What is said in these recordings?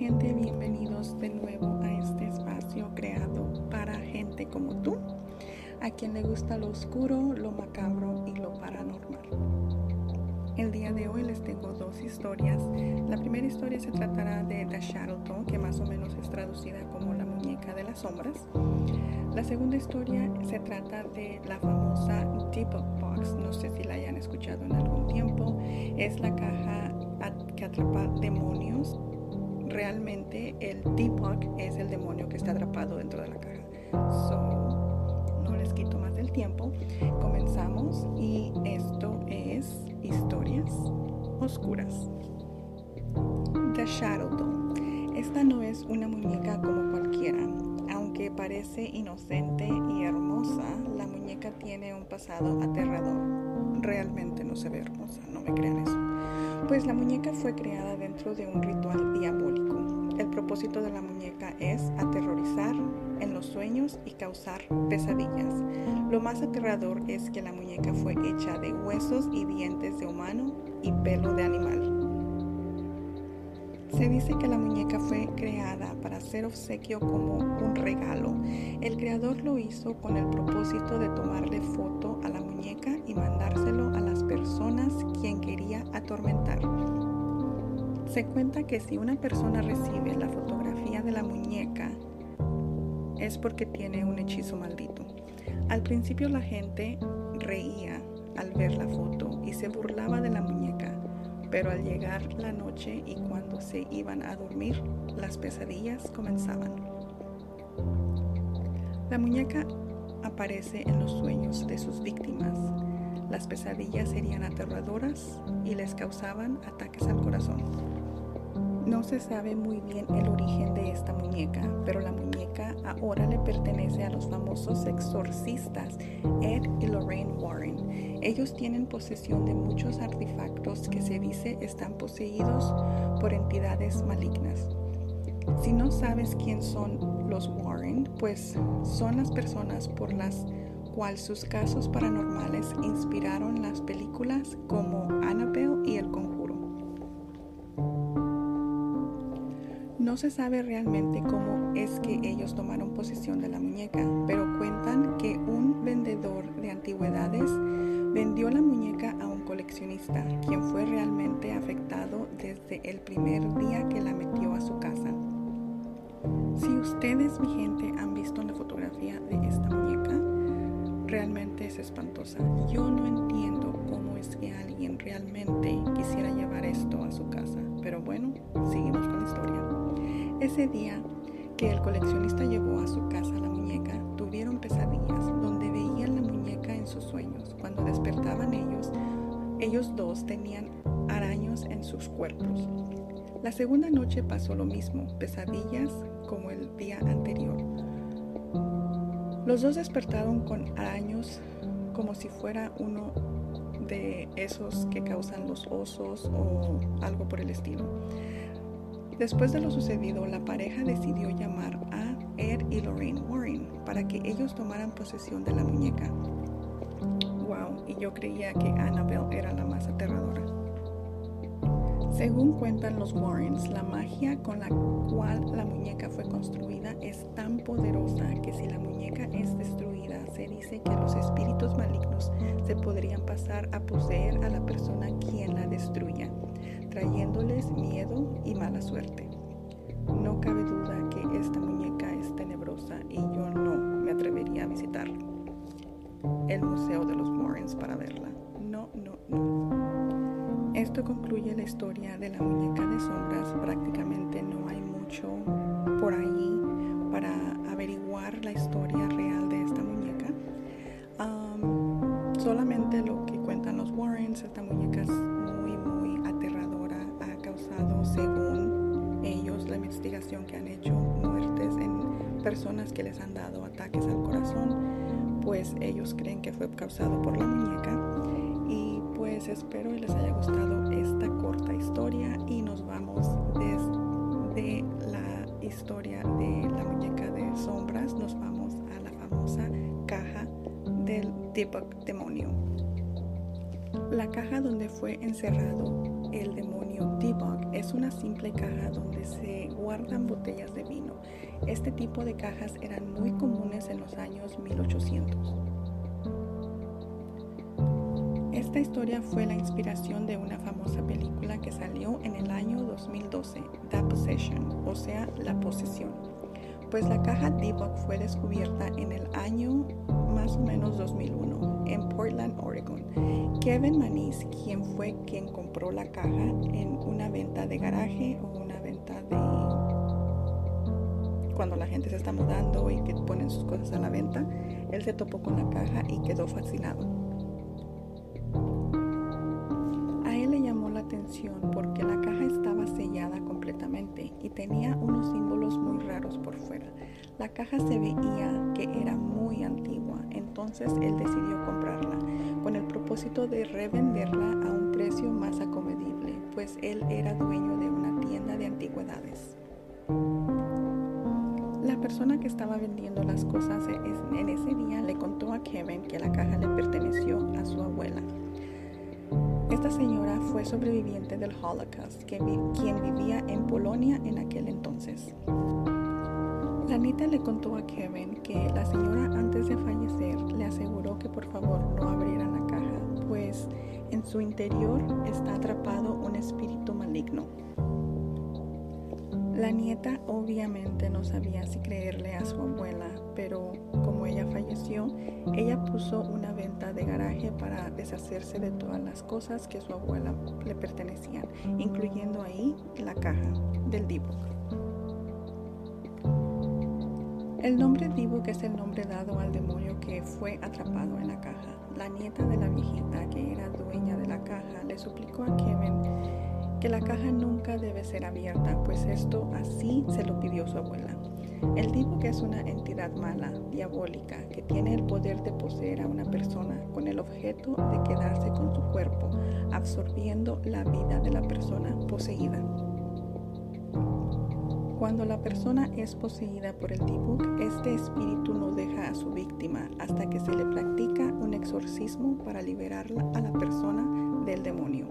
gente? Bienvenidos de nuevo a este espacio creado para gente como tú, a quien le gusta lo oscuro, lo macabro y lo paranormal. El día de hoy les tengo dos historias. La primera historia se tratará de The Doll, que más o menos es traducida como la muñeca de las sombras. La segunda historia se trata de la famosa Deep Box, no sé si la hayan escuchado en algún tiempo. Es la caja que atrapa demonios. Realmente el Deepak es el demonio que está atrapado dentro de la caja. no les quito más del tiempo. Comenzamos y esto es historias oscuras. The Shadow Doll. Esta no es una muñeca como cualquiera aunque parece inocente y hermosa, la muñeca tiene un pasado aterrador. Realmente no se ve hermosa, no me crean eso. Pues la muñeca fue creada dentro de un ritual diabólico. El propósito de la muñeca es aterrorizar en los sueños y causar pesadillas. Lo más aterrador es que la muñeca fue hecha de huesos y dientes de humano y pelo de animal. Se dice que la muñeca fue creada para ser obsequio como un regalo. El creador lo hizo con el propósito de tomarle foto a la muñeca y mandárselo a las personas quien quería atormentar. Se cuenta que si una persona recibe la fotografía de la muñeca es porque tiene un hechizo maldito. Al principio la gente reía al ver la foto y se burlaba de la muñeca pero al llegar la noche y cuando se iban a dormir, las pesadillas comenzaban. La muñeca aparece en los sueños de sus víctimas. Las pesadillas serían aterradoras y les causaban ataques al corazón. No se sabe muy bien el origen de esta muñeca, pero la muñeca ahora le pertenece a los famosos exorcistas Ed y Lorraine Warren. Ellos tienen posesión de muchos artefactos que se dice están poseídos por entidades malignas. Si no sabes quién son los Warren, pues son las personas por las cuales sus casos paranormales inspiraron las películas como Annabelle y El Conjuro. No se sabe realmente cómo es que ellos tomaron posesión de la muñeca, pero cuentan que un vendedor de antigüedades vendió la muñeca a un coleccionista, quien fue realmente afectado desde el primer día que la metió a su casa. Si ustedes, mi gente, han visto la fotografía de esta muñeca, realmente es espantosa. Yo no entiendo cómo es que alguien realmente quisiera llevar esto a su casa, pero bueno, seguimos con la historia. Ese día que el coleccionista llevó a su casa la muñeca, tuvieron pesadillas donde veían sus sueños. Cuando despertaban ellos, ellos dos tenían araños en sus cuerpos. La segunda noche pasó lo mismo, pesadillas como el día anterior. Los dos despertaron con araños como si fuera uno de esos que causan los osos o algo por el estilo. Después de lo sucedido, la pareja decidió llamar a Ed y Lorraine Warren para que ellos tomaran posesión de la muñeca. Wow, y yo creía que Annabelle era la más aterradora. Según cuentan los Warrens, la magia con la cual la muñeca fue construida es tan poderosa que si la muñeca es destruida, se dice que los espíritus malignos se podrían pasar a poseer a la persona quien la destruya trayéndoles miedo y mala suerte. No cabe duda que esta muñeca es tenebrosa y yo no me atrevería a visitar el Museo de los Warrens para verla. No, no, no. Esto concluye la historia de la muñeca de sombras. Prácticamente no hay mucho por ahí para averiguar la historia real de esta muñeca. solamente lo que cuentan los Warrens, esta muñeca es según ellos, la investigación que han hecho muertes en personas que les han dado ataques al corazón, pues ellos creen que fue causado por la muñeca. Y pues espero les haya gustado esta corta historia y nos vamos desde la historia de la muñeca de sombras, nos vamos a la famosa caja del demonio. La caja donde fue encerrado el demonio debug es una simple caja donde se guardan botellas de vino. Este tipo de cajas eran muy comunes en los años 1800. Esta historia fue la inspiración de una famosa película que salió en el año 2012, The Possession, o sea, La Posesión. Pues la caja Debug fue descubierta en el año más o menos 2001 en Portland, Oregon. Kevin Manise, quien fue quien compró la caja en una venta de garaje o una venta de cuando la gente se está mudando y que ponen sus cosas a la venta, él se topó con la caja y quedó fascinado. porque la caja estaba sellada completamente y tenía unos símbolos muy raros por fuera. La caja se veía que era muy antigua, entonces él decidió comprarla con el propósito de revenderla a un precio más acomedible, pues él era dueño de una tienda de antigüedades. La persona que estaba vendiendo las cosas en ese día le contó a Kevin que la caja le perteneció a su abuela esta señora fue sobreviviente del Holocaust, quien vivía en Polonia en aquel entonces. La Anita le contó a Kevin que la señora antes de fallecer le aseguró que por favor no abrieran la caja, pues en su interior está atrapado un espíritu maligno. La nieta obviamente no sabía si creerle a su abuela, pero como ella falleció, ella puso una venta de garaje para deshacerse de todas las cosas que su abuela le pertenecían, incluyendo ahí la caja del Dibuk. El nombre Dibuk es el nombre dado al demonio que fue atrapado en la caja. La nieta de la viejita, que era dueña de la caja, le suplicó a Kevin que la caja nunca debe ser abierta, pues esto así se lo pidió su abuela. El que es una entidad mala, diabólica, que tiene el poder de poseer a una persona con el objeto de quedarse con su cuerpo, absorbiendo la vida de la persona poseída. Cuando la persona es poseída por el Dibuk, este espíritu no deja a su víctima hasta que se le practica un exorcismo para liberarla a la persona del demonio.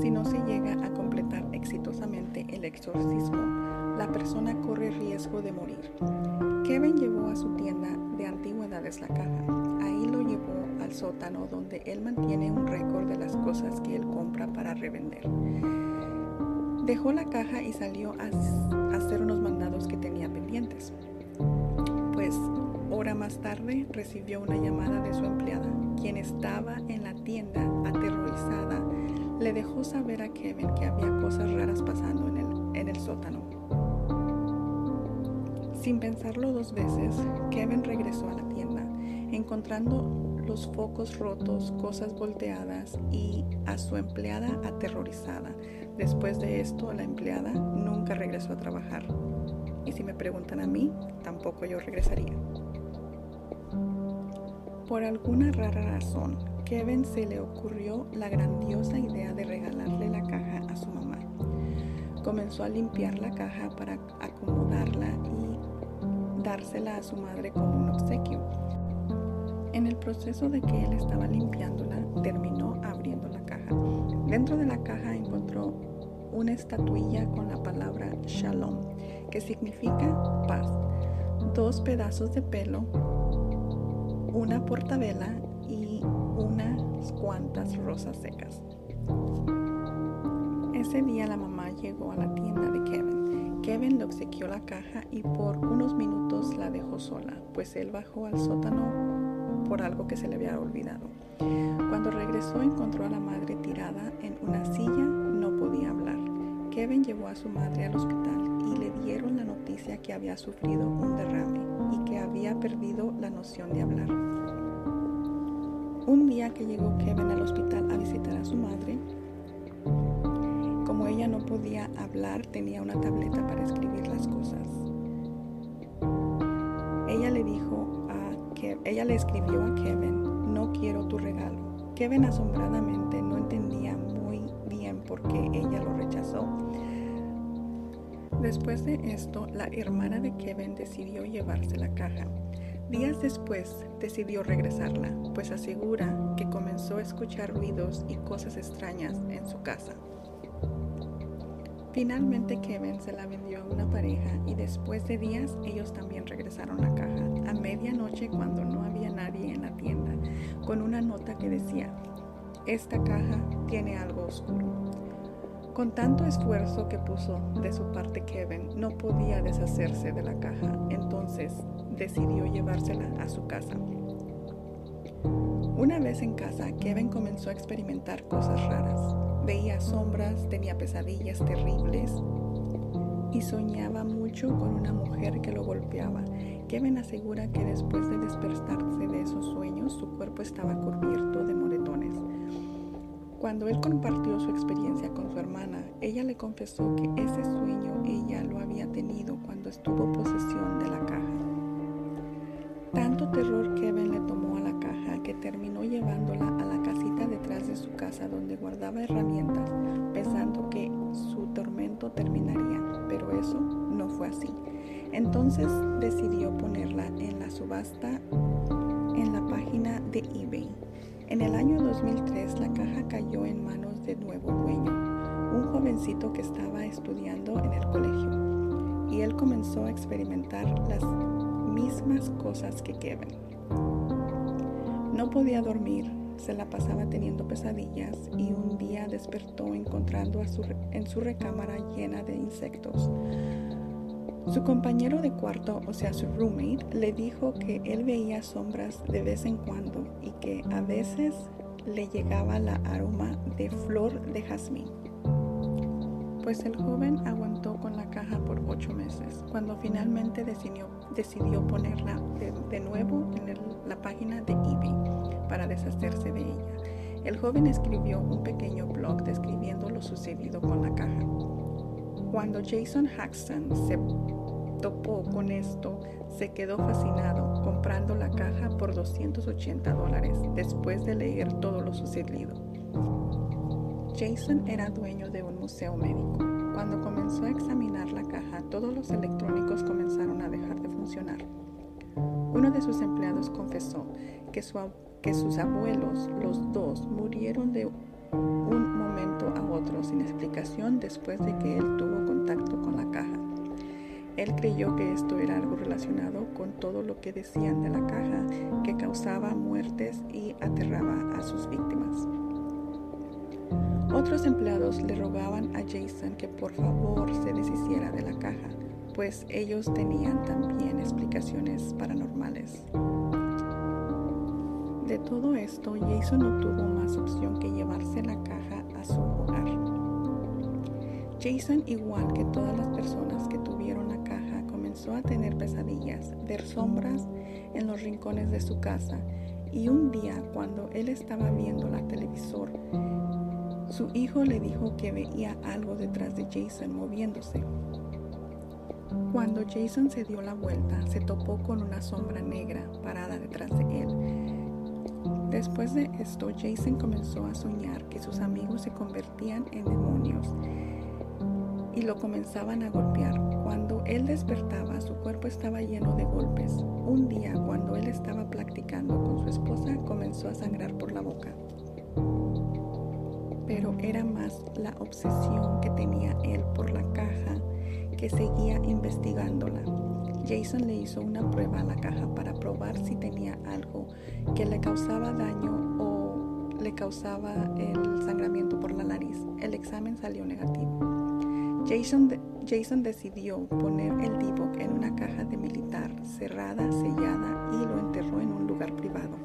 Si no se llega a completar exitosamente el exorcismo, la persona corre riesgo de morir. Kevin llevó a su tienda de antigüedades la caja. Ahí lo llevó al sótano donde él mantiene un récord de las cosas que él compra para revender. Dejó la caja y salió a hacer unos mandados que tenía pendientes. Pues hora más tarde recibió una llamada de su empleada, quien estaba en la tienda le dejó saber a Kevin que había cosas raras pasando en el, en el sótano. Sin pensarlo dos veces, Kevin regresó a la tienda, encontrando los focos rotos, cosas volteadas y a su empleada aterrorizada. Después de esto, la empleada nunca regresó a trabajar. Y si me preguntan a mí, tampoco yo regresaría. Por alguna rara razón, Kevin se le ocurrió la grandiosa idea de regalarle la caja a su mamá. Comenzó a limpiar la caja para acomodarla y dársela a su madre como un obsequio. En el proceso de que él estaba limpiándola, terminó abriendo la caja. Dentro de la caja encontró una estatuilla con la palabra Shalom, que significa paz, dos pedazos de pelo, una portabela unas cuantas rosas secas. Ese día la mamá llegó a la tienda de Kevin. Kevin le obsequió la caja y por unos minutos la dejó sola, pues él bajó al sótano por algo que se le había olvidado. Cuando regresó encontró a la madre tirada en una silla, no podía hablar. Kevin llevó a su madre al hospital y le dieron la noticia que había sufrido un derrame y que había perdido la noción de hablar. Que llegó Kevin al hospital a visitar a su madre, como ella no podía hablar, tenía una tableta para escribir las cosas. Ella le dijo a que ella le escribió a Kevin, no quiero tu regalo. Kevin asombradamente no entendía muy bien por qué ella lo rechazó. Después de esto, la hermana de Kevin decidió llevarse la caja. Días después decidió regresarla, pues asegura que comenzó a escuchar ruidos y cosas extrañas en su casa. Finalmente Kevin se la vendió a una pareja y después de días ellos también regresaron la caja a medianoche cuando no había nadie en la tienda con una nota que decía, esta caja tiene algo oscuro. Con tanto esfuerzo que puso de su parte Kevin, no podía deshacerse de la caja, entonces decidió llevársela a su casa. Una vez en casa, Kevin comenzó a experimentar cosas raras. Veía sombras, tenía pesadillas terribles y soñaba mucho con una mujer que lo golpeaba. Kevin asegura que después de despertarse de esos sueños, su cuerpo estaba cubierto de. Cuando él compartió su experiencia con su hermana, ella le confesó que ese sueño ella lo había tenido cuando estuvo posesión de la caja. Tanto terror Kevin le tomó a la caja que terminó llevándola a la casita detrás de su casa donde guardaba herramientas, pensando que su tormento terminaría, pero eso no fue así. Entonces decidió ponerla en la subasta en la página de eBay. En el año 2003 la caja cayó en manos de nuevo dueño, un jovencito que estaba estudiando en el colegio, y él comenzó a experimentar las mismas cosas que Kevin. No podía dormir, se la pasaba teniendo pesadillas y un día despertó encontrando a su, en su recámara llena de insectos. Su compañero de cuarto, o sea, su roommate, le dijo que él veía sombras de vez en cuando y que a veces le llegaba la aroma de flor de jazmín. Pues el joven aguantó con la caja por ocho meses, cuando finalmente decidió, ponerla de, nuevo en la página de eBay para deshacerse de ella. El joven escribió un pequeño blog describiendo lo sucedido con la caja. Cuando Jason Haxton se topó con esto, se quedó fascinado comprando la caja por 280 dólares después de leer todo lo sucedido. Jason era dueño de un museo médico. Cuando comenzó a examinar la caja, todos los electrónicos comenzaron a dejar de funcionar. Uno de sus empleados confesó que, que sus abuelos, los dos, murieron de un momento a otro sin explicación después de que él tuvo contacto con la caja. Él creyó que esto era algo relacionado con todo lo que decían de la caja que causaba muertes y aterraba a sus víctimas. Otros empleados le rogaban a Jason que por favor se deshiciera de la caja, pues ellos tenían también explicaciones paranormales. De todo esto, Jason no tuvo más opción que llevarse la caja a su hogar. Jason, igual que todas las personas que tuvieron la caja, comenzó a tener pesadillas, ver sombras en los rincones de su casa y un día cuando él estaba viendo la televisor, su hijo le dijo que veía algo detrás de Jason moviéndose. Cuando Jason se dio la vuelta, se topó con una sombra negra parada detrás de él. Después de esto, Jason comenzó a soñar que sus amigos se convertían en demonios y lo comenzaban a golpear. Cuando él despertaba, su cuerpo estaba lleno de golpes. Un día, cuando él estaba practicando con su esposa, comenzó a sangrar por la boca. Pero era más la obsesión que tenía él por la caja que seguía investigándola. Jason le hizo una prueba a la caja para probar si tenía algo que le causaba daño o le causaba el sangramiento por la nariz. El examen salió negativo. Jason, Jason decidió poner el d en una caja de militar cerrada, sellada y lo enterró en un lugar privado.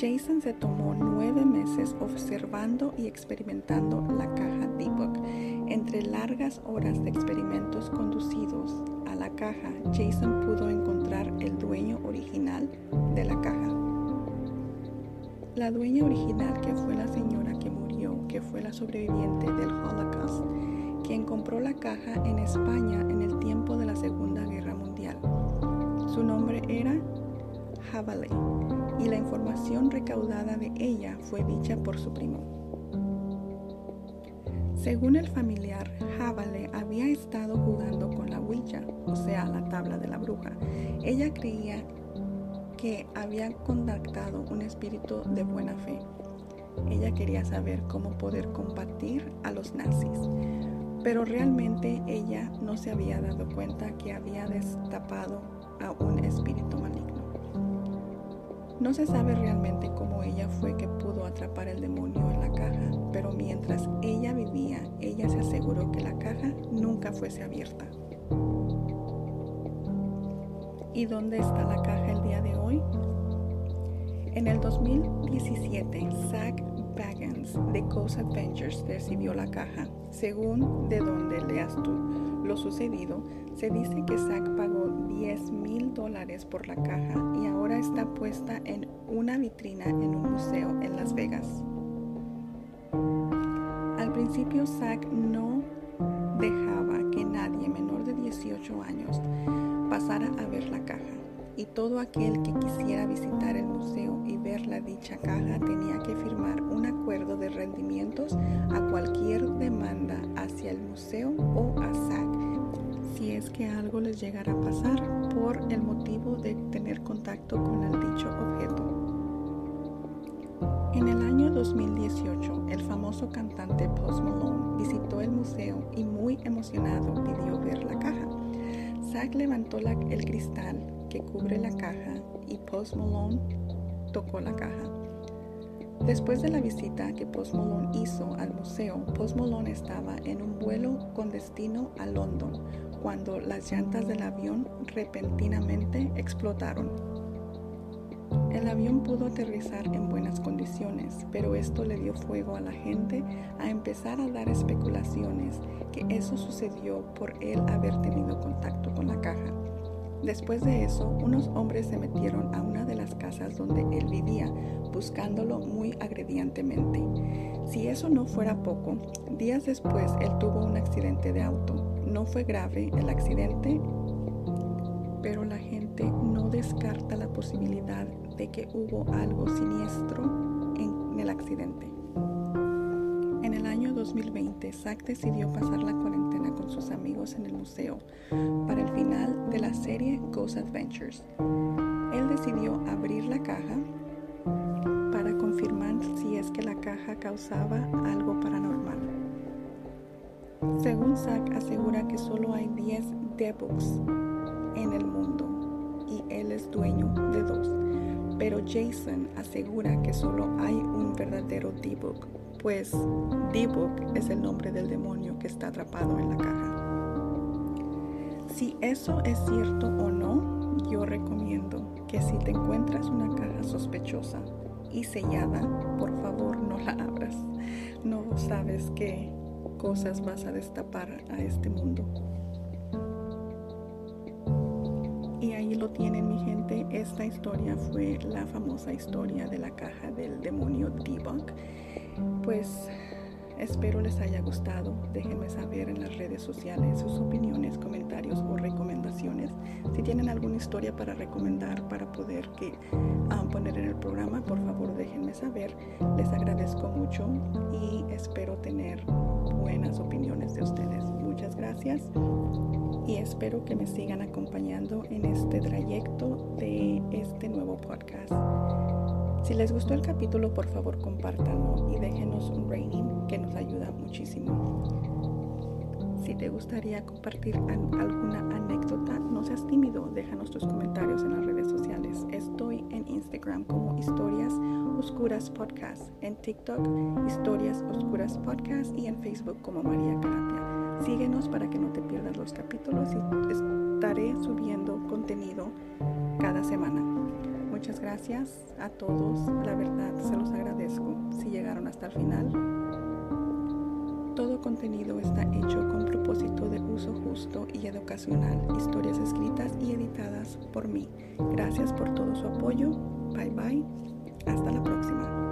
Jason se tomó nueve meses observando y experimentando la caja D-Book. Entre largas horas de experimentos conducidos a la caja, Jason pudo encontrar el dueño original de la caja. La dueña original, que fue la señora que murió, que fue la sobreviviente del Holocaust, quien compró la caja en España en el tiempo de la Segunda Guerra Mundial. Su nombre era Havale y la información recaudada de ella fue dicha por su primo. Según el familiar, Havale había estado jugando con la Ouija, o sea, la tabla de la bruja. Ella creía que había contactado un espíritu de buena fe. Ella quería saber cómo poder combatir a los nazis, pero realmente ella no se había dado cuenta que había destapado a un espíritu maligno. No se sabe realmente cómo ella fue que pudo atrapar el demonio en la caja, pero mientras ella vivía, ella se aseguró que la caja nunca fuese abierta. ¿Y dónde está la caja el día de hoy? En el 2017, Zach Baggins de Coast Adventures recibió la caja. Según de donde leas tú lo sucedido, se dice que Zach pagó 10 mil dólares por la caja y ahora está puesta en una vitrina en un museo en Las Vegas. Al principio, Zach no dejaba que nadie menor de 18 años pasara a ver la caja y todo aquel que quisiera visitar el museo y ver la dicha caja tenía que firmar un acuerdo de rendimientos a cualquier demanda hacia el museo o a SAC es que algo les llegara a pasar por el motivo de tener contacto con el dicho objeto. En el año 2018, el famoso cantante Post Malone visitó el museo y muy emocionado pidió ver la caja. Zack levantó el cristal que cubre la caja y Post Malone tocó la caja. Después de la visita que Post hizo al museo, Post estaba en un vuelo con destino a London cuando las llantas del avión repentinamente explotaron. El avión pudo aterrizar en buenas condiciones, pero esto le dio fuego a la gente a empezar a dar especulaciones que eso sucedió por él haber tenido contacto con la caja. Después de eso, unos hombres se metieron a una de las casas donde él vivía, buscándolo muy agredientemente. Si eso no fuera poco, días después él tuvo un accidente de auto. No fue grave el accidente, pero la gente no descarta la posibilidad de que hubo algo siniestro en el accidente. En el año 2020, Zack decidió pasar la cuarentena con sus amigos en el museo para el final de la serie Ghost Adventures. Él decidió abrir la caja para confirmar si es que la caja causaba algo paranormal. Según Zack, asegura que solo hay 10 Debugs en el mundo y él es dueño de dos. Pero Jason asegura que solo hay un verdadero D-Book, pues D-Book es el nombre del demonio que está atrapado en la caja. Si eso es cierto o no, yo recomiendo que si te encuentras una caja sospechosa y sellada, por favor no la abras. No sabes qué cosas vas a destapar a este mundo. Y ahí lo tienen mi gente. Esta historia fue la famosa historia de la caja del demonio Debunk. Pues espero les haya gustado. Déjenme saber en las redes sociales sus opiniones, comentarios o recomendaciones. Si tienen alguna historia para recomendar para poder que, um, poner en el programa, por favor déjenme saber. Les agradezco mucho y espero tener buenas opiniones de ustedes. Muchas gracias y espero que me sigan acompañando en este trayecto de este nuevo podcast. Si les gustó el capítulo, por favor compártanlo y déjenos un rating que nos ayuda muchísimo. Si te gustaría compartir alguna anécdota, no seas tímido, déjanos tus comentarios en las redes sociales. Estoy en Instagram como Historias Oscuras Podcast, en TikTok Historias Oscuras Podcast y en Facebook como María Carapia. Síguenos para que no te pierdas los capítulos y estaré subiendo contenido cada semana. Muchas gracias a todos, la verdad se los agradezco si llegaron hasta el final. Todo contenido está hecho con propósito de uso justo y educacional, historias escritas y editadas por mí. Gracias por todo su apoyo. Bye bye. Hasta la próxima.